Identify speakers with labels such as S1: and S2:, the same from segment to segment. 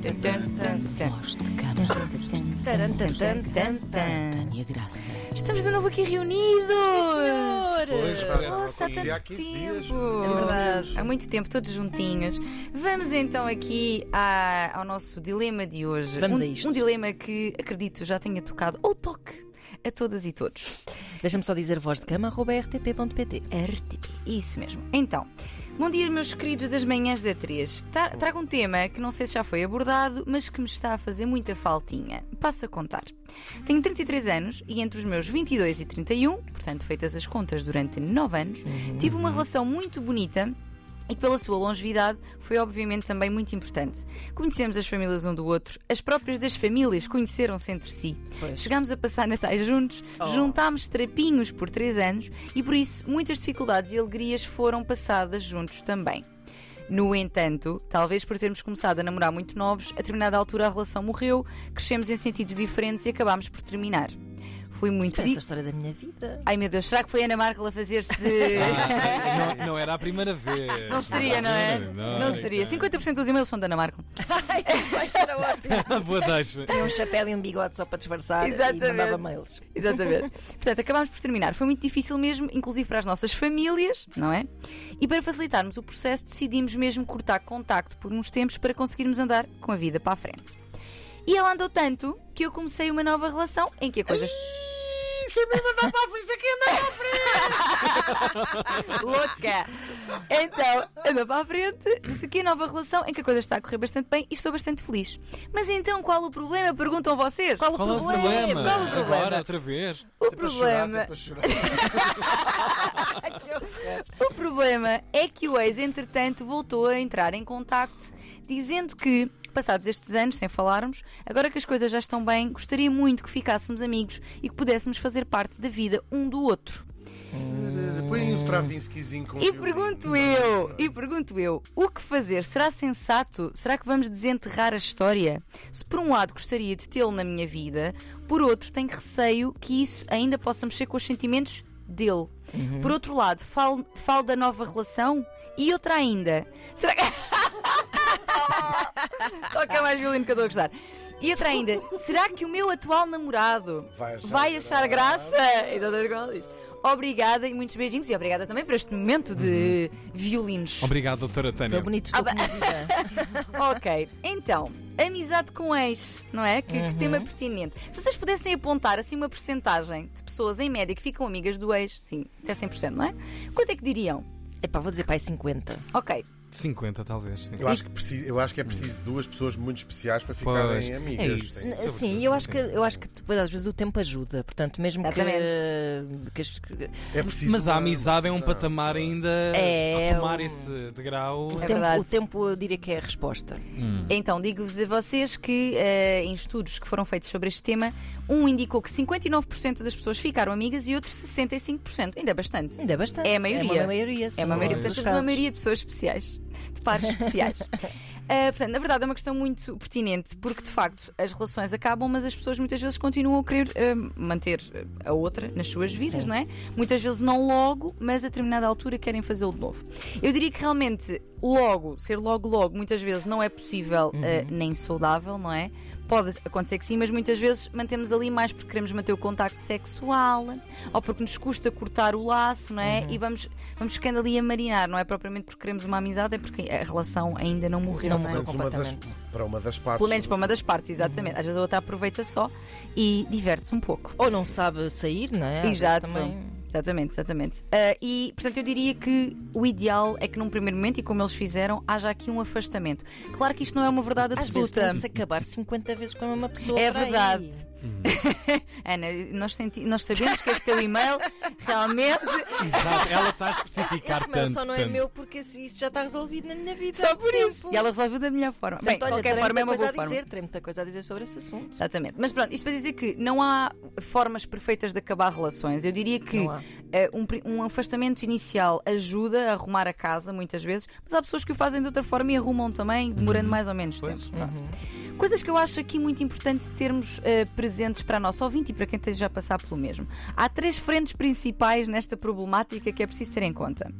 S1: Voz de cama. Tânia Graça.
S2: Estamos de novo aqui reunidos!
S3: Pois, parece
S2: Nossa, há tanto
S3: há 15 dias.
S2: tempo. É verdade. Há muito tempo, todos juntinhos. Vamos então aqui à- ao nosso dilema de hoje.
S1: Vamos
S2: um,
S1: a isto.
S2: Um dilema que acredito já tenha tocado ou toque a todas e todos.
S1: Deixa-me só dizer voz de cama, arroba rtp.pt.
S2: RTP. Isso mesmo. Então, bom dia, meus queridos das manhãs da 3. Tra- Trago um tema que não sei se já foi abordado, mas que me está a fazer muita faltinha. Passo a contar. Tenho 33 anos e entre os meus 22 e 31, portanto, feitas as contas durante 9 anos, tive uma relação muito bonita. E pela sua longevidade foi obviamente também muito importante. Conhecemos as famílias um do outro, as próprias das famílias conheceram-se entre si.
S1: Pois.
S2: Chegámos a passar natais juntos, juntámos trapinhos por três anos e por isso muitas dificuldades e alegrias foram passadas juntos também. No entanto, talvez por termos começado a namorar muito novos, a determinada altura a relação morreu, crescemos em sentidos diferentes e acabámos por terminar. Foi muito
S1: Essa é a história da minha vida.
S2: Ai meu Deus, será que foi a Ana Markel a fazer-se de.
S4: Ah, não, não era a primeira vez.
S2: Não seria, não é?
S4: Não,
S2: Não seria. 50% dos e-mails são da Ana Markel.
S1: Era ótimo.
S4: Boa deixa.
S1: Tinha um chapéu e um bigode só para disfarçar
S2: Exatamente.
S1: e mandava mails.
S2: Exatamente. Portanto, acabámos por terminar. Foi muito difícil mesmo, inclusive para as nossas famílias, não é? E para facilitarmos o processo, decidimos mesmo cortar contacto por uns tempos para conseguirmos andar com a vida para a frente. E ela andou tanto que eu comecei uma nova relação em que a coisa.
S1: Isso é mesmo andar para a frente, isso aqui anda
S2: louca! Então, andou para a frente, disse aqui a nova relação em que a coisa está a correr bastante bem e estou bastante feliz. Mas então qual o problema? Perguntam vocês.
S1: Qual o
S4: Qual é o
S1: problema?
S4: problema?
S2: Qual o problema?
S4: Agora, outra vez.
S2: O
S3: Sempre a
S2: problema.
S3: a chorar.
S2: O problema é que o ex, entretanto, voltou a entrar em contacto, dizendo que, passados estes anos, sem falarmos, agora que as coisas já estão bem, gostaria muito que ficássemos amigos e que pudéssemos fazer parte da vida um do outro.
S3: Põe aí um Stravinskyzinho com
S2: E pergunto eu, e pergunto eu, o que fazer? Será sensato? Será que vamos desenterrar a história? Se por um lado gostaria de tê-lo na minha vida, por outro tenho receio que isso ainda possa mexer com os sentimentos dele. Por outro lado, falo, falo da nova relação e outra ainda. Será que. Qual que é mais violino que eu estou a gostar? E outra ainda, será que o meu atual namorado
S3: Vai achar
S2: vai achar graça? Exatamente como ela diz. Obrigada e muitos beijinhos e obrigada também por este momento de violinos.
S4: Obrigado, doutora
S1: Foi
S4: Tânia.
S1: bonito, estou
S2: Ah. Ok, então, amizade com ex, não é? Que, que tema pertinente. Se vocês pudessem apontar assim uma percentagem de pessoas em média que ficam amigas do ex, sim, até 100%, não é? Quanto é que diriam?
S1: Epá, vou dizer pai 50.
S2: Ok,
S4: 50, talvez. Sim.
S3: Eu acho, que preciso, eu acho que é preciso duas pessoas muito especiais para ficarem
S4: Pois,
S3: amigas.
S4: é isso.
S3: Sim.
S1: Eu acho, que, eu acho que depois às vezes o tempo ajuda. Portanto, mesmo que,
S2: Exatamente.
S1: que as-
S3: É preciso
S4: Mas a amizade é um patamar ainda.
S1: É,
S4: retomar
S1: o-
S4: esse degrau.
S1: o,
S2: É
S1: tempo,
S2: verdade.
S1: o tempo eu diria que é a resposta.
S4: Hum.
S2: então digo-vos a vocês que eh, em estudos que foram feitos sobre este tema, um indicou que 59% das pessoas ficaram amigas e outros 65%. Ainda é bastante.
S1: Ainda é bastante.
S2: É a maioria.
S1: É uma maioria, sim,
S2: É uma maioria, portanto,
S1: os
S2: uma maioria de pessoas especiais, de pares especiais. Ah, portanto, na verdade, é uma questão muito pertinente, porque de facto as relações acabam, mas as pessoas muitas vezes continuam a querer ah, manter a outra nas suas vidas,
S1: Sim.
S2: não é? Muitas vezes não logo, mas a determinada altura querem fazê-lo de novo. Eu diria que realmente logo, ser logo logo, muitas vezes não é possível ah, nem saudável, não é? Pode acontecer que sim, mas muitas vezes mantemos ali mais porque queremos manter o contacto sexual ou porque nos custa cortar o laço, não é? E vamos, vamos ficando ali a marinar, não é propriamente porque queremos uma amizade, é porque a relação ainda não morreu.
S1: Não
S2: não é?
S1: morreu.
S3: Pelo menos uma das-
S1: completamente.
S3: para uma das partes.
S2: Pelo menos para uma das partes, exatamente. Às vezes a outra aproveita só e diverte-se um pouco.
S1: Ou não sabe sair, não é? Às vezes
S2: Exato. Exatamente, exatamente. Ah, e, portanto, eu diria que o ideal é que num primeiro momento, e como eles fizeram, haja aqui um afastamento. Claro que isto não é uma verdade
S1: Às vezes
S2: absoluta.
S1: tem de se acabar 50 vezes com a mesma pessoa.
S2: É
S1: para aí.
S2: Verdade. Ana, nós, senti- nós sabemos que este teu e-mail realmente.
S4: Exato, ela está a especificar
S1: Esse mail
S4: tanto.
S1: só não é
S4: tanto.
S1: meu porque isso já está resolvido na minha vida.
S2: Só por isso.
S1: tempo.
S2: E ela resolveu da melhor forma. Bem, de
S1: Portanto, olha,
S2: qualquer forma é uma boa
S1: coisa a
S2: forma.
S1: dizer, terei muita coisa a dizer sobre esse assunto.
S2: Exatamente. Mas pronto, isto para dizer que não há formas perfeitas de acabar relações. Eu diria que eh, um, um afastamento inicial ajuda a arrumar a casa, muitas vezes, mas há pessoas que o fazem de outra forma e arrumam também, demorando mais ou menos
S4: Pois.
S2: tempo. Pronto. Coisas que eu acho aqui muito importante termos eh, presentes para a nossa ouvinte e para quem esteja a passar pelo mesmo. Há três frentes principais nesta problemática que é preciso ter em conta.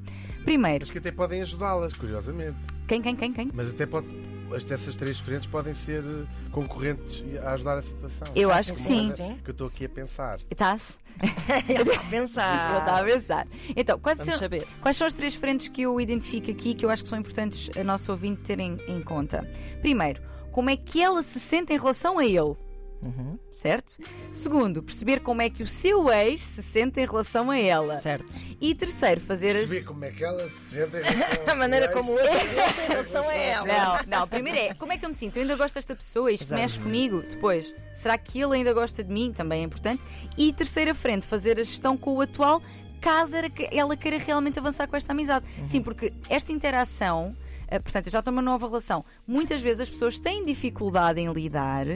S2: Primeiro,
S3: Mas que até podem ajudá-las, curiosamente.
S2: quem, quem, quem, quem?
S3: Mas até pode. as- Essas três frentes podem ser eh, concorrentes a ajudar a situação.
S2: Eu acho que
S1: sim,
S2: sim.
S3: É. Que eu estou aqui a pensar.
S2: Estás?
S1: Ele está a
S2: Eu
S1: pensar.
S2: estava a pensar. Então, quais
S1: Vamos
S2: são,
S1: saber.
S2: quais são as três frentes que eu identifico aqui que eu acho que são importantes a nosso ouvinte ter em, em conta? Primeiro, como é que ela se sente em relação a ele?
S1: Uhum.
S2: Certo? Segundo, perceber como é que o seu ex se sente em relação a ela.
S1: Certo.
S2: E terceiro, fazer as.
S3: Perceber como é que ela se sente em relação
S1: A maneira
S3: ao
S1: como
S3: ex.
S1: ele se sente em relação a ela.
S2: Não, não, primeiro é como é que eu me sinto? Eu ainda gosto desta pessoa, isto
S1: Exato.
S2: mexe comigo. Depois, será que ele ainda gosta de mim? Também é importante. E terceira frente, fazer a gestão com o atual, caso ela queira realmente avançar com esta amizade. Sim, porque esta interação. Eh, Portanto, já estou numa nova relação. Muitas vezes as pessoas têm dificuldade em lidar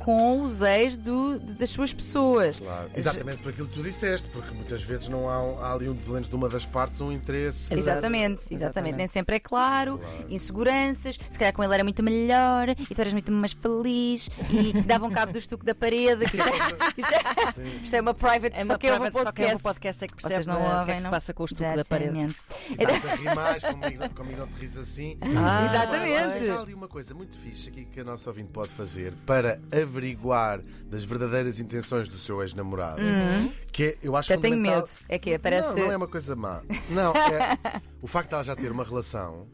S2: com os ex do- das suas pessoas.
S3: Claro, exatamente por aquilo que tu disseste, porque muitas vezes não há, há ali, um, pelo menos de uma das partes, um interesse.
S2: Exatamente, exatamente,
S1: Exatamente.
S2: Nem sempre é claro, inseguranças, se calhar com ele era muito melhor e tu eras muito mais feliz e davam cabo do estuque da parede. que Isto é, isto é- isto é uma private,
S1: É
S2: só
S1: uma
S2: que é um
S1: private, só que é um
S2: podcast.
S1: é que percebe
S2: Vocês não
S1: eh, o que
S2: ouvem,
S1: é que se
S2: não?
S1: passa com o estuque da parede.
S2: Exatamente.
S3: E estás a rir mais, comigo, comigo não te assim.
S1: Ah,
S2: Exatamente.
S3: Que há ali uma coisa muito fixe aqui que a nossa ouvinte pode fazer para averiguar das verdadeiras intenções do seu ex-namorado. Que é, eu acho
S2: Uhum. Até tenho medo. É que parece.
S3: Não, não é uma coisa má. Não, é o facto de ela já ter uma relação,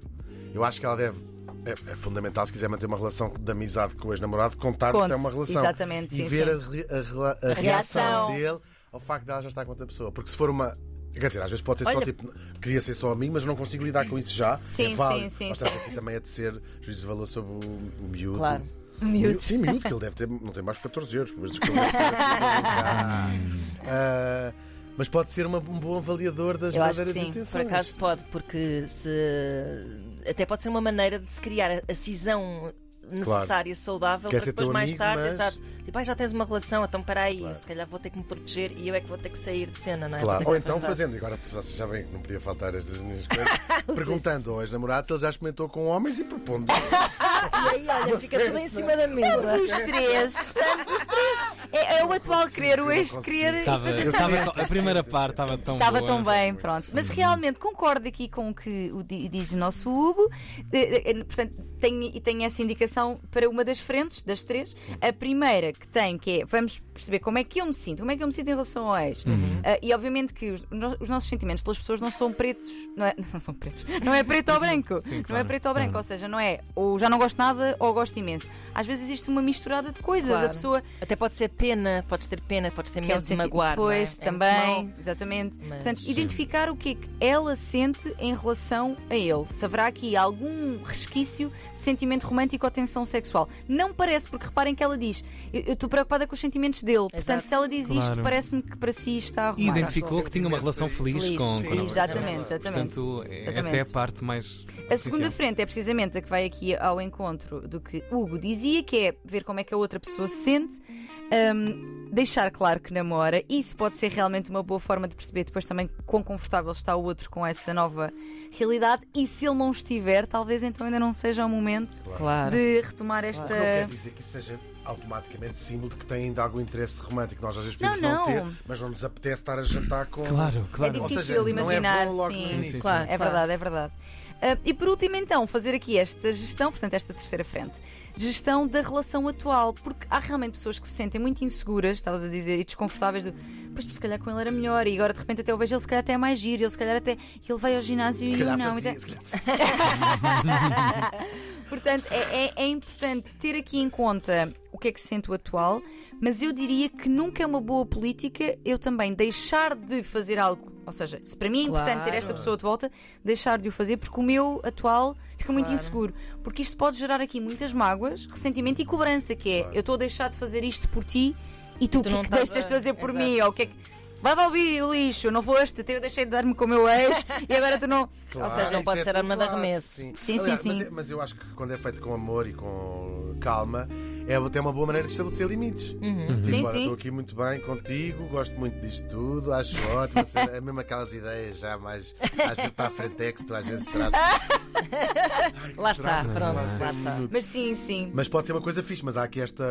S3: eu acho que ela deve. É, é fundamental, se quiser manter uma relação de amizade com o ex-namorado, contar que
S2: Conte,
S3: tem uma relação.
S2: exatamente,
S3: e
S2: sim,
S3: ver
S2: sim.
S3: A, a a
S2: A
S3: reação
S2: reação.
S3: dele ao facto de ela já estar com outra pessoa. Porque se for uma. Quer dizer, às vezes pode ser só
S1: Olha-
S3: tipo, queria ser só amigo, mas não consigo lidar com isso já.
S2: Sim,
S3: é válido.
S2: sim, sim,
S3: Nós estamos aqui também a tecer juízo de valor sobre o, o miúdo.
S1: Claro.
S2: Miúdo.
S3: Sim, miúdo, que ele deve ter, não tem mais que 14 anos. Mas, que ele deve ter- Ah, ah, mas pode ser uma- um bom avaliador das
S2: Eu acho que
S3: verdadeiras
S2: sim.
S3: intenções.
S1: Por acaso pode, porque se. Até pode ser uma maneira de se criar a cisão necessária, saudável,
S3: Quer
S1: para depois mais
S3: amigo,
S1: tarde,
S3: mas-
S1: exato. Tipo, ah, já tens uma relação, então peraí, se calhar vou ter que me proteger e eu é que vou ter que sair de cena, não é?
S3: Claro. Ou então fazendo, agora vocês já veem que não podia faltar estas minhas coisas, perguntando ao ex-namorado se ele já experimentou com homens e propondo.
S1: E aí, olha, fica tudo em cima da mesa.
S2: Os três. Estamos os três. É, é o atual
S3: consigo,
S2: querer, o ex-querer e
S4: Tava,
S2: fazer
S4: eu
S2: tanto.
S4: tava- a primeira parte estava tão
S2: Estava tão bem, pronto. Mas realmente concordo aqui com o que diz o nosso Hugo. Eh, eh, Portanto, tenho, e tenho essa indicação para uma das frentes, das três. A primeira que tem, que é vamos perceber como é que eu me sinto, como é que eu me sinto em relação ao ex. Eh, e obviamente que os, os nossos sentimentos pelas pessoas não são pretos, não, é, não são pretos, não é preto ou branco.
S4: Sim,
S2: Não é
S4: claro,
S2: preto ou branco,
S4: claro.
S2: ou seja, não é ou já não gosto nada ou gosto imenso. Às vezes existe uma misturada de coisas.
S1: Claro.
S2: A pessoa
S1: Até pode ser pena, podes ter pena, podes ter
S2: que é
S1: medo
S2: um
S1: de
S2: senti-
S1: magoar. é?
S2: Pois,
S1: É
S2: também, exatamente.
S1: Mas-
S2: Portanto,
S1: Sim.
S2: identificar o que é que ela sente em relação a ele. Se haverá aqui algum resquício de sentimento romântico ou tensão sexual. Não parece, porque reparem que ela diz: Eu estou preocupada com os sentimentos dele. Portanto,
S1: Exato.
S2: se ela diz isto,
S4: Claro.
S2: parece-me que para si está
S4: E
S2: arrumado.
S4: identificou que tinha uma relação feliz,
S1: Feliz,
S4: com,
S1: sim,
S4: com a.
S2: Exatamente, exatamente.
S4: Portanto, essa é a parte mais.
S2: A segunda frente é precisamente a que vai aqui ao encontro do que Hugo dizia, que é ver como é que a outra pessoa se sente, hum, deixar claro que namora. Isso pode ser realmente uma boa forma de perceber depois também quão confortável está o outro com essa nova realidade. E se ele não estiver, talvez então ainda não seja o momento
S1: Claro.
S2: de retomar esta.
S3: Não quer dizer que seja automaticamente símbolo de que tem ainda algum interesse romântico. Nós às vezes podemos
S2: Não,
S3: não,
S2: não.
S3: ter, mas não nos apetece estar a jantar com.
S4: Claro,
S2: É
S4: claro.
S3: Ou
S2: difícil
S3: seja, é
S2: imaginar,
S3: logo
S2: sim.
S4: Sim, sim,
S1: Claro,
S2: É
S1: claro.
S2: verdade, é verdade. Ah, e por último, então, fazer aqui esta gestão, portanto, esta terceira frente. Gestão da relação atual, porque há realmente pessoas que se sentem muito inseguras, estavas a dizer, e desconfortáveis do pois se calhar com ele era melhor, e agora de repente até eu vejo ele se calhar até é mais giro, ele se calhar até ele vai ao ginásio
S3: Se
S2: e não.
S3: fazia,
S2: então-
S3: se
S2: Portanto, é, é- é importante ter aqui em conta o que é que se sente o atual, mas eu diria que nunca é uma boa política eu também deixar de fazer algo. Ou seja, se para mim é importante ter esta
S1: Claro.
S2: pessoa de volta, deixar de o fazer, porque o meu atual fica muito
S1: Claro.
S2: inseguro. Porque isto pode gerar aqui muitas mágoas, ressentimento e cobrança, que é eu estou a deixar de fazer isto por ti e tu, o
S1: Tu
S2: que é que
S1: estás
S2: deixas de
S1: a-
S2: fazer por
S1: Exato.
S2: mim? Ou o que é que. Vai de ouvir o lixo, não foste, eu deixei de dar-me com o meu ex e agora tu não.
S3: Claro,
S2: Ou seja,
S1: não pode
S3: é
S1: ser arma de arremesso.
S3: Sim,
S2: Sim,
S3: Aliás,
S2: sim,
S3: mas,
S2: sim.
S3: é- mas eu acho que quando é feito com amor e com calma, é até uma boa maneira de estabelecer limites.
S1: Uhum.
S3: Tipo,
S2: Sim,
S3: olha,
S2: sim.
S3: estou aqui muito bem contigo, gosto muito disto tudo, acho ótimo. É mesmo aquelas ideias já mais às vezes para a frente é que tu às vezes trazes.
S1: Lá está, pronto, lá
S3: um
S1: está.
S3: minuto.
S2: Mas sim, sim.
S3: Mas pode ser uma coisa fixe, mas há aqui esta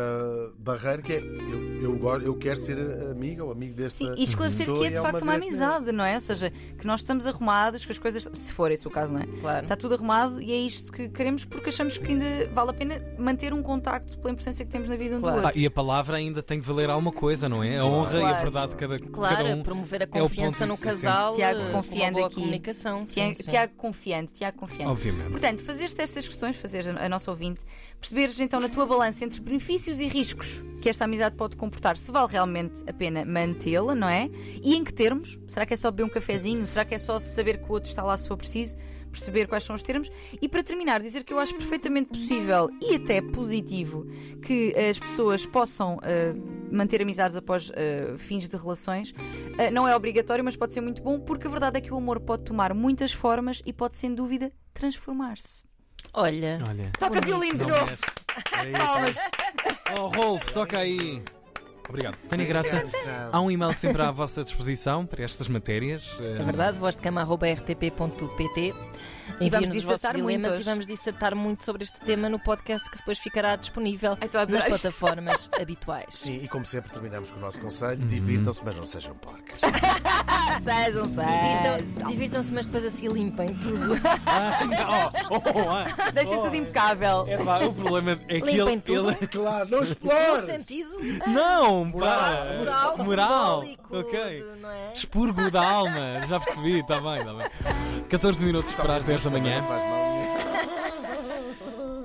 S3: barreira que é eu eu, eu quero ser amiga ou amigo desta
S2: Sim, e esclarecer que é de
S3: e
S2: facto uma
S3: que-
S2: amizade, não é? Ou seja, que nós estamos arrumados, que as coisas, se for esse o caso, não é?
S1: Claro.
S2: Está tudo arrumado e é isto que queremos porque achamos que ainda vale a pena manter um contacto pela importância que temos na vida um
S1: Claro.
S2: do
S4: Ah,
S2: outro.
S4: e a palavra ainda tem de valer alguma coisa, não é? A honra e a
S2: Claro.
S4: verdade de cada,
S1: Claro,
S4: cada um.
S1: promover a
S4: é
S1: confiança
S4: ponto
S1: no casal.
S2: Tiago,
S1: com
S2: confiando
S1: uma boa
S2: aqui.
S1: comunicação.
S2: Tiago,
S1: sim, sim.
S2: Tiago confiante, Tiago confiante.
S4: Obviamente.
S2: Portanto, fazer-te estas questões, fazer a, a nossa ouvinte, perceberes então na tua balança entre benefícios e riscos que esta amizade pode comportar, se vale realmente a pena mantê-la, não é? E em que termos? Será que é só beber um cafezinho? Será que é só saber que o outro está lá se for preciso? Perceber quais são os termos e para terminar, dizer que eu acho perfeitamente possível e até positivo que as pessoas possam eh, manter amizades após eh, fins de relações. Eh, não é obrigatório, mas pode ser muito bom, porque a verdade é que o amor pode tomar muitas formas e pode, sem dúvida, transformar-se.
S1: Olha,
S4: Olha.
S2: Toca violino de novo! Palmas!
S4: Oh, Rolf, toca aí. Obrigado. Tânia Graça, há um e-mail sempre à vossa disposição para estas matérias.
S1: é verdade, voz de. Enviem-nos os vossos
S2: dissertar muito
S1: dilemas
S2: hoje.
S1: e vamos dissertar muito sobre este tema no podcast que depois ficará disponível nas plataformas habituais.
S3: Sim, e como sempre terminamos com o nosso conselho:
S4: Uhum.
S3: divirtam-se, mas não sejam porcas.
S2: Sejam, sejam.
S1: Divirtam- Divirtam-se, mas depois assim limpem tudo.
S4: Ah, oh, oh, ah.
S2: Deixem tudo impecável.
S4: É pá, o problema é que
S1: Limpem
S4: ele,
S1: tudo.
S4: ele-
S3: claro, não
S1: No
S3: explores!
S1: sentido
S4: Não,
S3: Moral,
S4: pá.
S1: moral,
S4: Moral.
S1: simbólico,
S4: Ok.
S1: de- não é?
S4: Expurgo da alma. Já percebi, está bem, está bem. 14 minutos para as 10 da manhã.
S3: Faz mal.